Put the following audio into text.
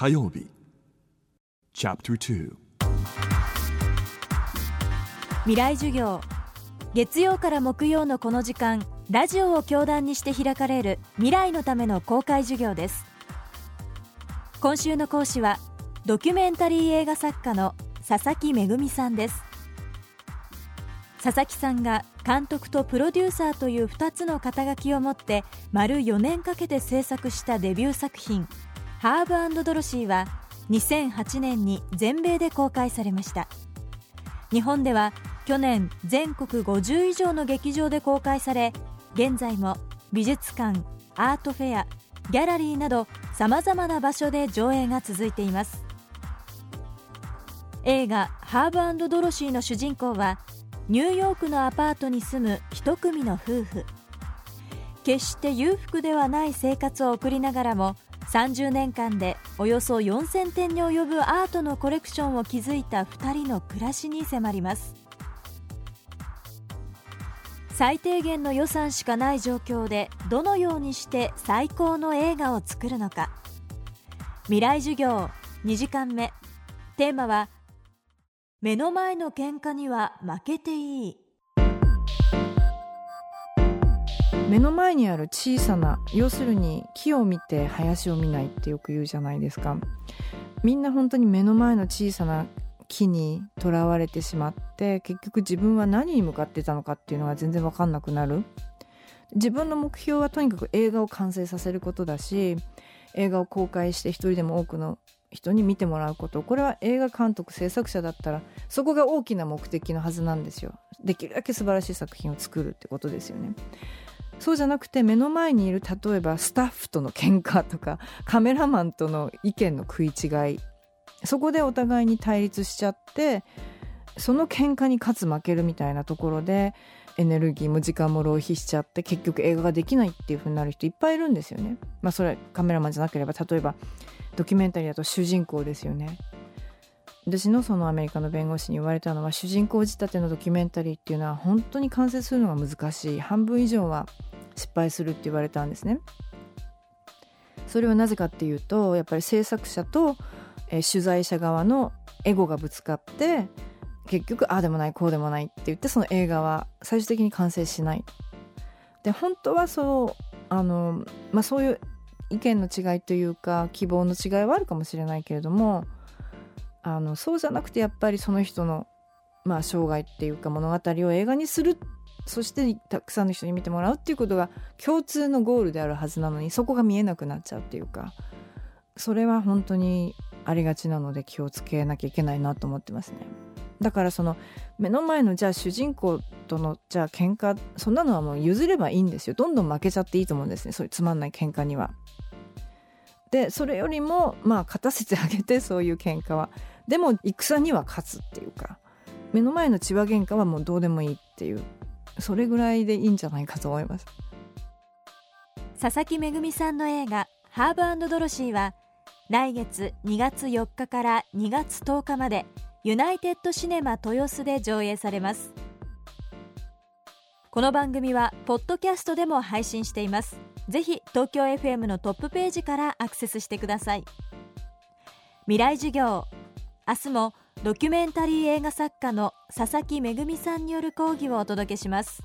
火曜日。Chapter 2未来授業。月曜から木曜のこの時間ラジオを教壇にして開かれる未来のための公開授業です。今週の講師はドキュメンタリー映画作家の佐々木めぐみさんです。佐々木さんが監督とプロデューサーという2つの肩書きを持って丸4年かけて制作したデビュー作品「ハーブドロシー」は2008年に全米で公開されました。日本では去年全国50以上の劇場で公開され現在も美術館アートフェアギャラリーなどさまざまな場所で上映が続いています。映画「ハーブドロシー」の主人公はニューヨークのアパートに住む一組の夫婦。決して裕福ではない生活を送りながらも30年間でおよそ4000点に及ぶアートのコレクションを築いた2人の暮らしに迫ります。最低限の予算しかない状況でどのようにして最高の映画を作るのか。未来授業2時間目。テーマは目の前の喧嘩には負けていい。目の前にある小さな要するに木を見て林を見ないってよく言うじゃないですか。みんな本当に目の前の小さな木にとらわれてしまって結局自分は何に向かってたのかっていうのが全然分かんなくなる。自分の目標はとにかく映画を完成させることだし映画を公開して一人でも多くの人に見てもらうこと。これは映画監督制作者だったらそこが大きな目的のはずなんですよ。できるだけ素晴らしい作品を作るってことですよね。そうじゃなくて目の前にいる例えばスタッフとの喧嘩とか カメラマンとの意見の食い違いそこでお互いに対立しちゃってその喧嘩に勝つ負けるみたいなところでエネルギーも時間も浪費しちゃって結局映画ができないっていう風になる人いっぱいいるんですよね。まあそれはカメラマンじゃなければ例えばドキュメンタリーだと主人公ですよね。私のそのアメリカの弁護士に言われたのは主人公仕立てのドキュメンタリーっていうのは本当に完成するのが難しい半分以上は失敗するって言われたんですね。それはなぜかっていうとやっぱり制作者と、えー、取材者側のエゴがぶつかって結局ああでもないこうでもないって言ってその映画は最終的に完成しない。で本当はそうあの、まあ、そういう意見の違いというか希望の違いはあるかもしれないけれどもあのそうじゃなくてやっぱりその人の、まあ、生涯っていうか物語を映画にするそしてたくさんの人に見てもらうっていうことが共通のゴールであるはずなのにそこが見えなくなっちゃうっていうかそれは本当にありがちなので気をつけなきゃいけないなと思ってますね。だからその目の前のじゃあ主人公とのじゃあ喧嘩そんなのはもう譲ればいいんですよ。どんどん負けちゃっていいと思うんですね。そういうつまんない喧嘩には。でそれよりもまあ勝たせてあげて そういう喧嘩は。でも戦には勝つっていうか。目の前の千葉喧嘩はもうどうでもいいっていう。それぐらいでいいんじゃないかと思います。佐々木めさんの映画「ハーブドロシー」は来月2月4日から2月10日までユナイテッドシネマ豊洲で上映されます。この番組はポッドキャストでも配信しています。ぜひ東京 FM のトップページからアクセスしてください。未来授業明日もドキュメンタリー映画作家の佐々木めさんによる講義をお届けします。